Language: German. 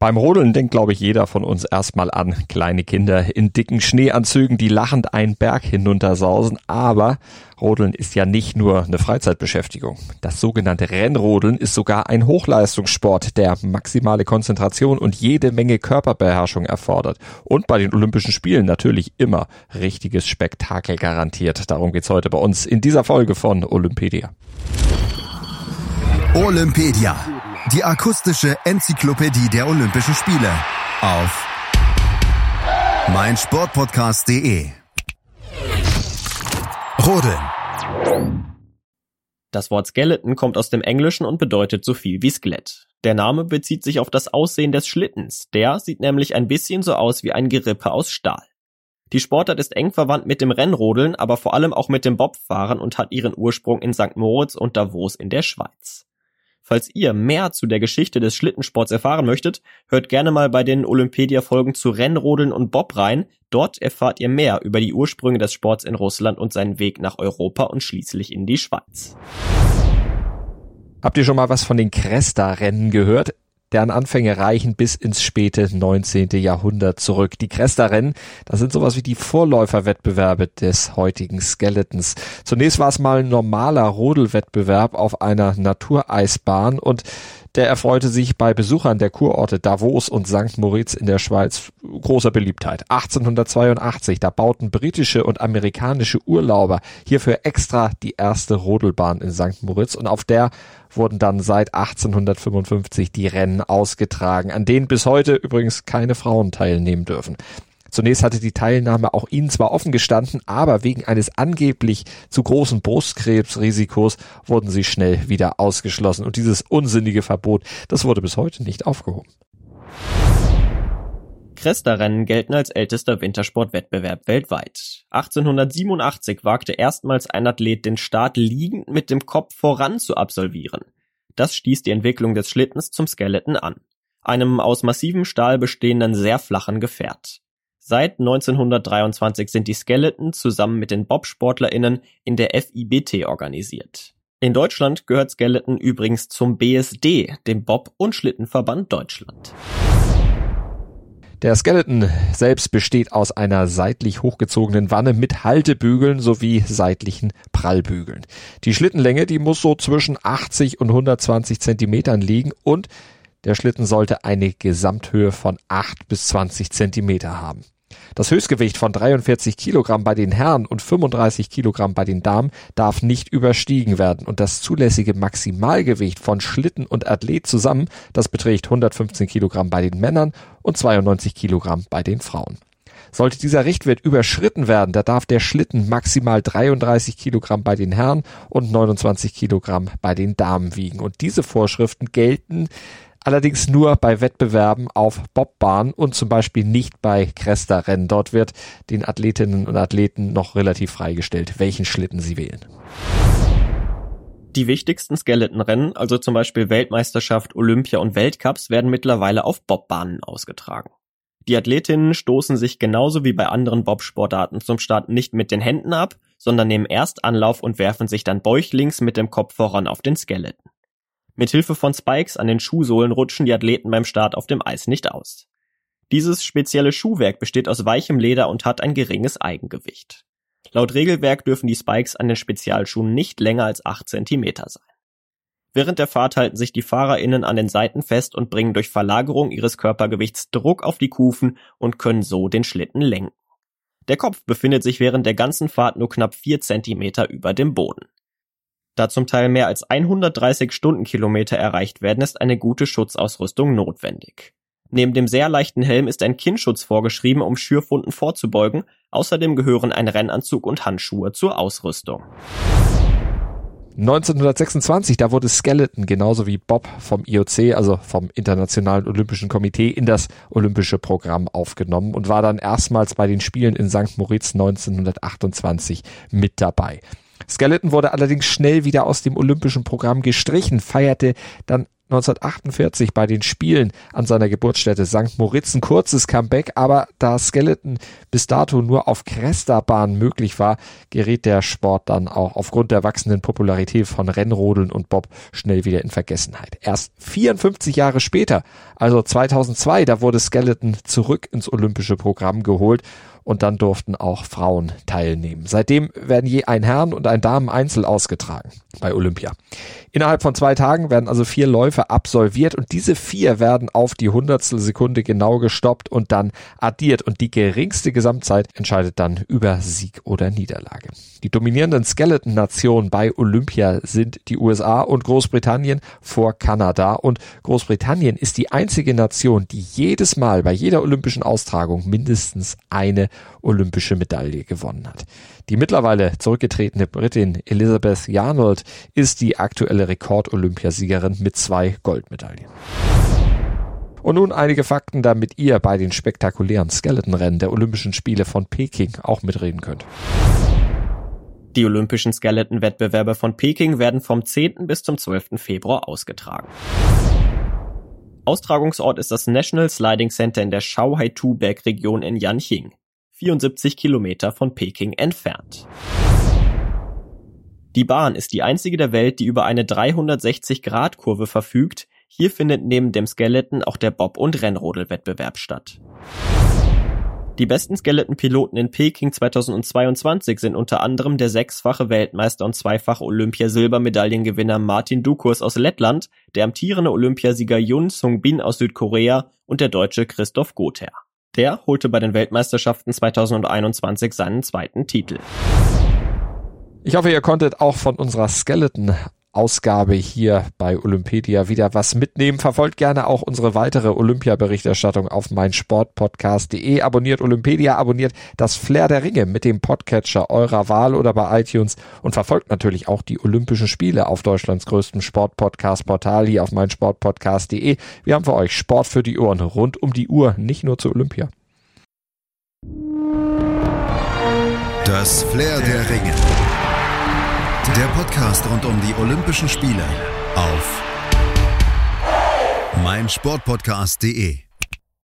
Beim Rodeln denkt, glaube ich, jeder von uns erstmal an kleine Kinder in dicken Schneeanzügen, die lachend einen Berg hinuntersausen. Aber Rodeln ist ja nicht nur eine Freizeitbeschäftigung. Das sogenannte Rennrodeln ist sogar ein Hochleistungssport, der maximale Konzentration und jede Menge Körperbeherrschung erfordert. Und bei den Olympischen Spielen natürlich immer richtiges Spektakel garantiert. Darum geht's heute bei uns in dieser Folge von Olympedia. Olympedia die akustische Enzyklopädie der Olympischen Spiele auf meinsportpodcast.de. Rodeln. Das Wort Skeleton kommt aus dem Englischen und bedeutet so viel wie Skelett. Der Name bezieht sich auf das Aussehen des Schlittens. Der sieht nämlich ein bisschen so aus wie ein Gerippe aus Stahl. Die Sportart ist eng verwandt mit dem Rennrodeln, aber vor allem auch mit dem Bobfahren und hat ihren Ursprung in St. Moritz und Davos in der Schweiz. Falls ihr mehr zu der Geschichte des Schlittensports erfahren möchtet, hört gerne mal bei den Olympedia-Folgen zu Rennrodeln und Bob rein. Dort erfahrt ihr mehr über die Ursprünge des Sports in Russland und seinen Weg nach Europa und schließlich in die Schweiz. Habt ihr schon mal was von den Cresta-Rennen gehört? Deren Anfänge reichen bis ins späte 19. Jahrhundert zurück. Die Cresta-Rennen, das sind sowas wie die Vorläuferwettbewerbe des heutigen Skeletons. Zunächst war es mal ein normaler Rodelwettbewerb auf einer Natureisbahn und der erfreute sich bei Besuchern der Kurorte Davos und St. Moritz in der Schweiz großer Beliebtheit. 1882, da bauten britische und amerikanische Urlauber hierfür extra die erste Rodelbahn in St. Moritz und auf der wurden dann seit 1855 die Rennen ausgetragen, an denen bis heute übrigens keine Frauen teilnehmen dürfen. Zunächst hatte die Teilnahme auch ihnen zwar offen gestanden, aber wegen eines angeblich zu großen Brustkrebsrisikos wurden sie schnell wieder ausgeschlossen und dieses unsinnige Verbot, das wurde bis heute nicht aufgehoben. Cresta-Rennen gelten als ältester Wintersportwettbewerb weltweit. 1887 wagte erstmals ein Athlet den Start liegend mit dem Kopf voran zu absolvieren. Das stieß die Entwicklung des Schlittens zum Skeleton an. Einem aus massivem Stahl bestehenden sehr flachen Gefährt. Seit 1923 sind die Skeleton zusammen mit den Bobsportlerinnen in der FIBT organisiert. In Deutschland gehört Skeleton übrigens zum BSD, dem Bob- und Schlittenverband Deutschland. Der Skeleton selbst besteht aus einer seitlich hochgezogenen Wanne mit Haltebügeln sowie seitlichen Prallbügeln. Die Schlittenlänge, die muss so zwischen 80 und 120 Zentimetern liegen und der Schlitten sollte eine Gesamthöhe von 8 bis 20 Zentimeter haben. Das Höchstgewicht von 43 Kilogramm bei den Herren und 35 Kilogramm bei den Damen darf nicht überstiegen werden und das zulässige Maximalgewicht von Schlitten und Athlet zusammen, das beträgt 115 Kilogramm bei den Männern und 92 Kilogramm bei den Frauen. Sollte dieser Richtwert überschritten werden, da darf der Schlitten maximal 33 Kilogramm bei den Herren und 29 Kilogramm bei den Damen wiegen. Und diese Vorschriften gelten allerdings nur bei Wettbewerben auf Bobbahn und zum Beispiel nicht bei Cresta-Rennen. Dort wird den Athletinnen und Athleten noch relativ freigestellt, welchen Schlitten sie wählen. Die wichtigsten Skeletonrennen, also zum Beispiel Weltmeisterschaft, Olympia und Weltcups, werden mittlerweile auf Bobbahnen ausgetragen. Die Athletinnen stoßen sich genauso wie bei anderen Bobsportarten zum Start nicht mit den Händen ab, sondern nehmen erst Anlauf und werfen sich dann bäuchlings mit dem Kopf voran auf den Skeleton. Mit Hilfe von Spikes an den Schuhsohlen rutschen die Athleten beim Start auf dem Eis nicht aus. Dieses spezielle Schuhwerk besteht aus weichem Leder und hat ein geringes Eigengewicht. Laut Regelwerk dürfen die Spikes an den Spezialschuhen nicht länger als 8 cm sein. Während der Fahrt halten sich die FahrerInnen an den Seiten fest und bringen durch Verlagerung ihres Körpergewichts Druck auf die Kufen und können so den Schlitten lenken. Der Kopf befindet sich während der ganzen Fahrt nur knapp 4 cm über dem Boden. Da zum Teil mehr als 130 Stundenkilometer erreicht werden, ist eine gute Schutzausrüstung notwendig. Neben dem sehr leichten Helm ist ein Kinnschutz vorgeschrieben, um Schürfwunden vorzubeugen. Außerdem gehören ein Rennanzug und Handschuhe zur Ausrüstung. 1926, da wurde Skeleton genauso wie Bob vom IOC, also vom Internationalen Olympischen Komitee, in das olympische Programm aufgenommen und war dann erstmals bei den Spielen in St. Moritz 1928 mit dabei. Skeleton wurde allerdings schnell wieder aus dem olympischen Programm gestrichen, feierte dann 1948 bei den Spielen an seiner Geburtsstätte St. Moritz ein kurzes Comeback, aber da Skeleton bis dato nur auf Cresta-Bahn möglich war, gerät der Sport dann auch aufgrund der wachsenden Popularität von Rennrodeln und Bob schnell wieder in Vergessenheit. Erst 54 Jahre später, also 2002, da wurde Skeleton zurück ins olympische Programm geholt und dann durften auch Frauen teilnehmen. Seitdem werden je ein Herren- und ein Damen-Einzel ausgetragen bei Olympia. Innerhalb von zwei Tagen werden also vier Läufe absolviert und diese vier werden auf die Hundertstel Sekunde genau gestoppt und dann addiert und die geringste Gesamtzeit entscheidet dann über Sieg oder Niederlage. Die dominierenden Skeleton-Nationen bei Olympia sind die USA und Großbritannien vor Kanada und Großbritannien ist die einzige Nation, die jedes Mal bei jeder olympischen Austragung mindestens eine olympische Medaille gewonnen hat. Die mittlerweile zurückgetretene Britin Elizabeth Yarnold ist die aktuelle Rekord-Olympiasiegerin mit zwei Goldmedaillen. Und nun einige Fakten, damit ihr bei den spektakulären Skeletonrennen der Olympischen Spiele von Peking auch mitreden könnt. Die Olympischen Skeleton-Wettbewerbe von Peking werden vom 10. bis zum 12. Februar ausgetragen. Austragungsort ist das National Sliding Center in der Shanghai-Tu-Bergregion in Yanqing, 74 Kilometer von Peking entfernt. Die Bahn ist die einzige der Welt, die über eine 360-Grad-Kurve verfügt. Hier findet neben dem Skeleton auch der Bob- und Rennrodelwettbewerb statt. Die besten Skeleton-Piloten in Peking 2022 sind unter anderem der sechsfache Weltmeister und zweifache Olympiasilbermedaillengewinner Martin Dukus aus Lettland, der amtierende Olympiasieger Yun Sung-bin aus Südkorea und der Deutsche Christoph Gother. Der holte bei den Weltmeisterschaften 2021 seinen zweiten Titel. Ich hoffe, ihr konntet auch von unserer Skeleton Ausgabe hier bei Olympedia wieder was mitnehmen. Verfolgt gerne auch unsere weitere Olympia-Berichterstattung auf meinsportpodcast.de. Abonniert Olympedia, abonniert das Flair der Ringe mit dem Podcatcher eurer Wahl oder bei iTunes und verfolgt natürlich auch die Olympischen Spiele auf Deutschlands größtem Sportpodcast-Portal hier auf meinsportpodcast.de. Wir haben für euch Sport für die Ohren rund um die Uhr, nicht nur zu Olympia. Das Flair der Ringe. Der Podcast rund um die Olympischen Spiele auf meinsportpodcast.de